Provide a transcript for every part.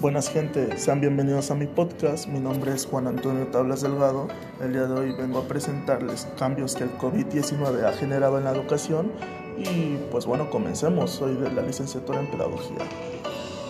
Buenas gente, sean bienvenidos a mi podcast. Mi nombre es Juan Antonio Tablas Delgado. El día de hoy vengo a presentarles cambios que el COVID-19 ha generado en la educación y pues bueno, comencemos. Soy de la licenciatura en Pedagogía.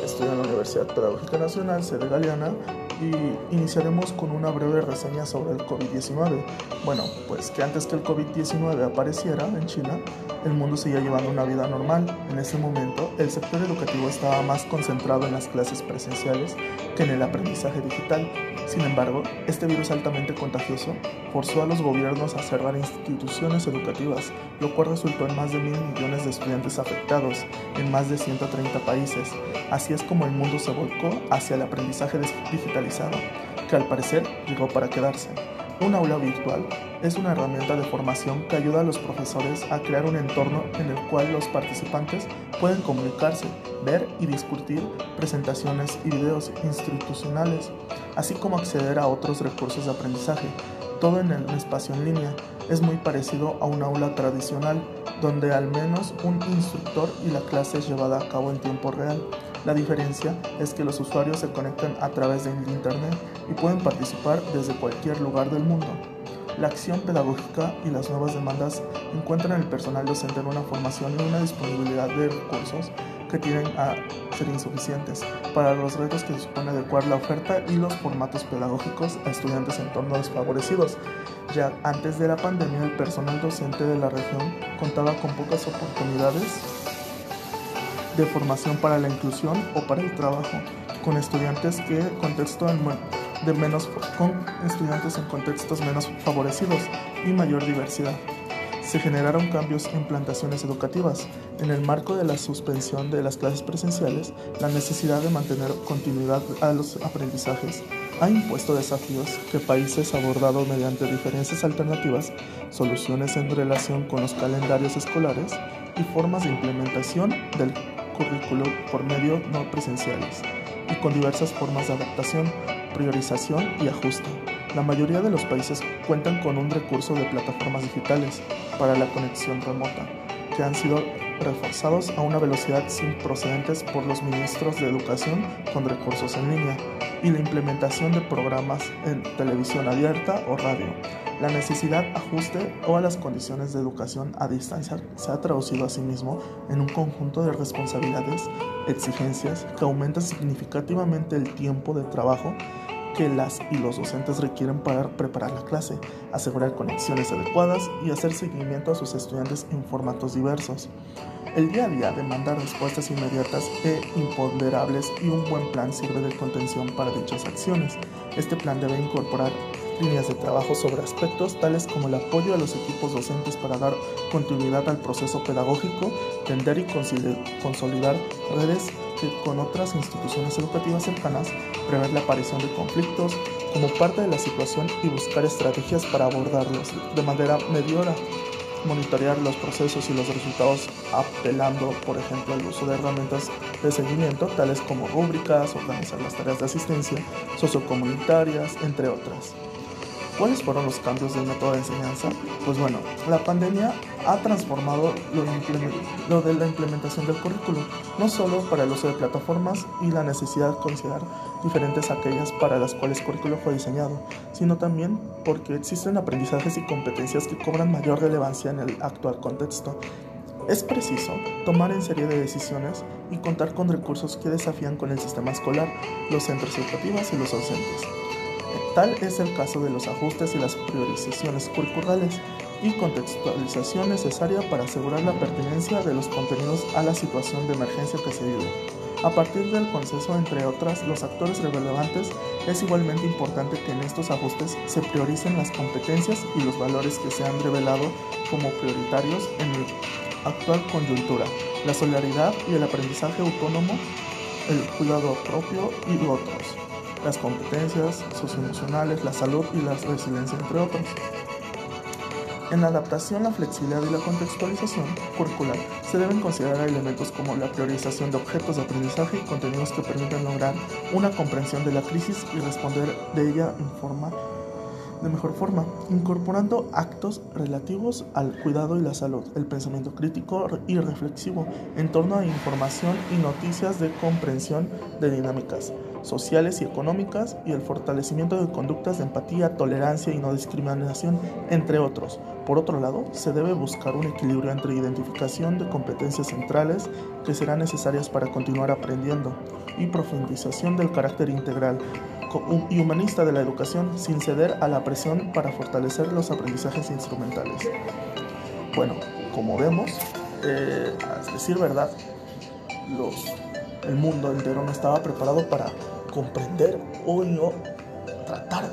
Estudio en la Universidad Pedagógica Nacional, sede Galeana, y iniciaremos con una breve reseña sobre el COVID-19. Bueno, pues que antes que el COVID-19 apareciera en China, el mundo seguía llevando una vida normal. En ese momento, el sector educativo estaba más concentrado en las clases presenciales que en el aprendizaje digital. Sin embargo, este virus altamente contagioso forzó a los gobiernos a cerrar instituciones educativas, lo cual resultó en más de mil millones de estudiantes afectados en más de 130 países. Así es como el mundo se volcó hacia el aprendizaje que al parecer llegó para quedarse. Un aula virtual es una herramienta de formación que ayuda a los profesores a crear un entorno en el cual los participantes pueden comunicarse, ver y discutir presentaciones y videos institucionales, así como acceder a otros recursos de aprendizaje, todo en un espacio en línea. Es muy parecido a un aula tradicional, donde al menos un instructor y la clase es llevada a cabo en tiempo real. La diferencia es que los usuarios se conectan a través de Internet y pueden participar desde cualquier lugar del mundo. La acción pedagógica y las nuevas demandas encuentran al personal docente en una formación y una disponibilidad de recursos que tienen a ser insuficientes para los retos que supone adecuar la oferta y los formatos pedagógicos a estudiantes en entornos desfavorecidos. Ya antes de la pandemia, el personal docente de la región contaba con pocas oportunidades de formación para la inclusión o para el trabajo, con estudiantes que contexto de menos con estudiantes en contextos menos favorecidos y mayor diversidad. Se generaron cambios en plantaciones educativas. En el marco de la suspensión de las clases presenciales, la necesidad de mantener continuidad a los aprendizajes ha impuesto desafíos que países abordado mediante diferentes alternativas, soluciones en relación con los calendarios escolares y formas de implementación del currículo por medio no presenciales y con diversas formas de adaptación, priorización y ajuste. La mayoría de los países cuentan con un recurso de plataformas digitales para la conexión remota, que han sido reforzados a una velocidad sin procedentes por los ministros de educación con recursos en línea y la implementación de programas en televisión abierta o radio. La necesidad ajuste o a las condiciones de educación a distancia se ha traducido asimismo en un conjunto de responsabilidades, exigencias que aumentan significativamente el tiempo de trabajo que las y los docentes requieren para preparar la clase, asegurar conexiones adecuadas y hacer seguimiento a sus estudiantes en formatos diversos. El día a día demanda respuestas inmediatas e imponderables y un buen plan sirve de contención para dichas acciones. Este plan debe incorporar líneas de trabajo sobre aspectos tales como el apoyo a los equipos docentes para dar continuidad al proceso pedagógico, tender y consolidar redes con otras instituciones educativas cercanas, prever la aparición de conflictos como parte de la situación y buscar estrategias para abordarlos de manera mediora monitorear los procesos y los resultados apelando, por ejemplo, al uso de herramientas de seguimiento, tales como rúbricas, organizar las tareas de asistencia sociocomunitarias, entre otras. ¿Cuáles fueron los cambios del método de enseñanza? Pues bueno, la pandemia ha transformado lo, de la implementación del currículo, no solo para el uso de plataformas y la necesidad de considerar diferentes aquellas para las cuales el currículo fue diseñado, sino también porque existen aprendizajes y competencias que cobran mayor relevancia en el actual contexto. Es preciso tomar en serie de decisiones y contar con recursos que desafían con el sistema escolar, los centros educativos y los docentes. Tal es el caso de los ajustes y las priorizaciones curriculares y contextualización necesaria para asegurar la pertinencia de los contenidos a la situación de emergencia que se vive. A partir del consenso, entre otras, los actores relevantes, es igualmente importante que en estos ajustes se prioricen las competencias y los valores que se han revelado como prioritarios en la actual coyuntura, la solidaridad y el aprendizaje autónomo, el cuidado propio y otros las competencias socioemocionales, la salud y la resiliencia, entre otros. En la adaptación, la flexibilidad y la contextualización curricular se deben considerar elementos como la priorización de objetos de aprendizaje y contenidos que permitan lograr una comprensión de la crisis y responder de ella en forma de mejor forma, incorporando actos relativos al cuidado y la salud, el pensamiento crítico y reflexivo en torno a información y noticias de comprensión de dinámicas sociales y económicas y el fortalecimiento de conductas de empatía, tolerancia y no discriminación, entre otros. Por otro lado, se debe buscar un equilibrio entre identificación de competencias centrales que serán necesarias para continuar aprendiendo y profundización del carácter integral y humanista de la educación sin ceder a la presión para fortalecer los aprendizajes instrumentales. Bueno, como vemos, eh, a decir verdad, los, el mundo entero no estaba preparado para comprender o no tratar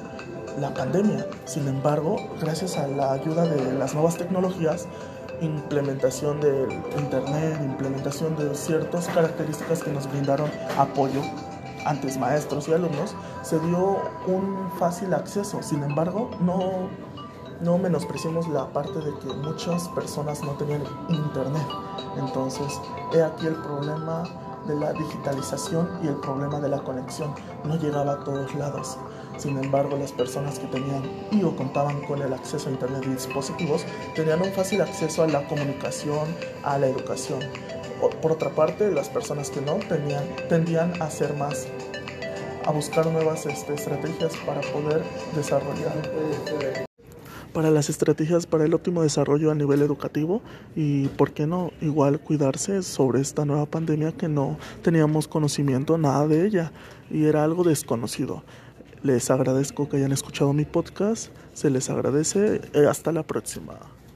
la pandemia. Sin embargo, gracias a la ayuda de las nuevas tecnologías, implementación del Internet, implementación de ciertas características que nos brindaron apoyo antes maestros y alumnos, se dio un fácil acceso. Sin embargo, no, no menospreciemos la parte de que muchas personas no tenían internet. Entonces, he aquí el problema de la digitalización y el problema de la conexión. No llegaba a todos lados. Sin embargo, las personas que tenían y o contaban con el acceso a Internet y dispositivos tenían un fácil acceso a la comunicación, a la educación. Por otra parte, las personas que no tenían tendían a ser más a buscar nuevas este, estrategias para poder desarrollar para las estrategias para el óptimo desarrollo a nivel educativo y, ¿por qué no? Igual cuidarse sobre esta nueva pandemia que no teníamos conocimiento nada de ella y era algo desconocido. Les agradezco que hayan escuchado mi podcast, se les agradece, hasta la próxima.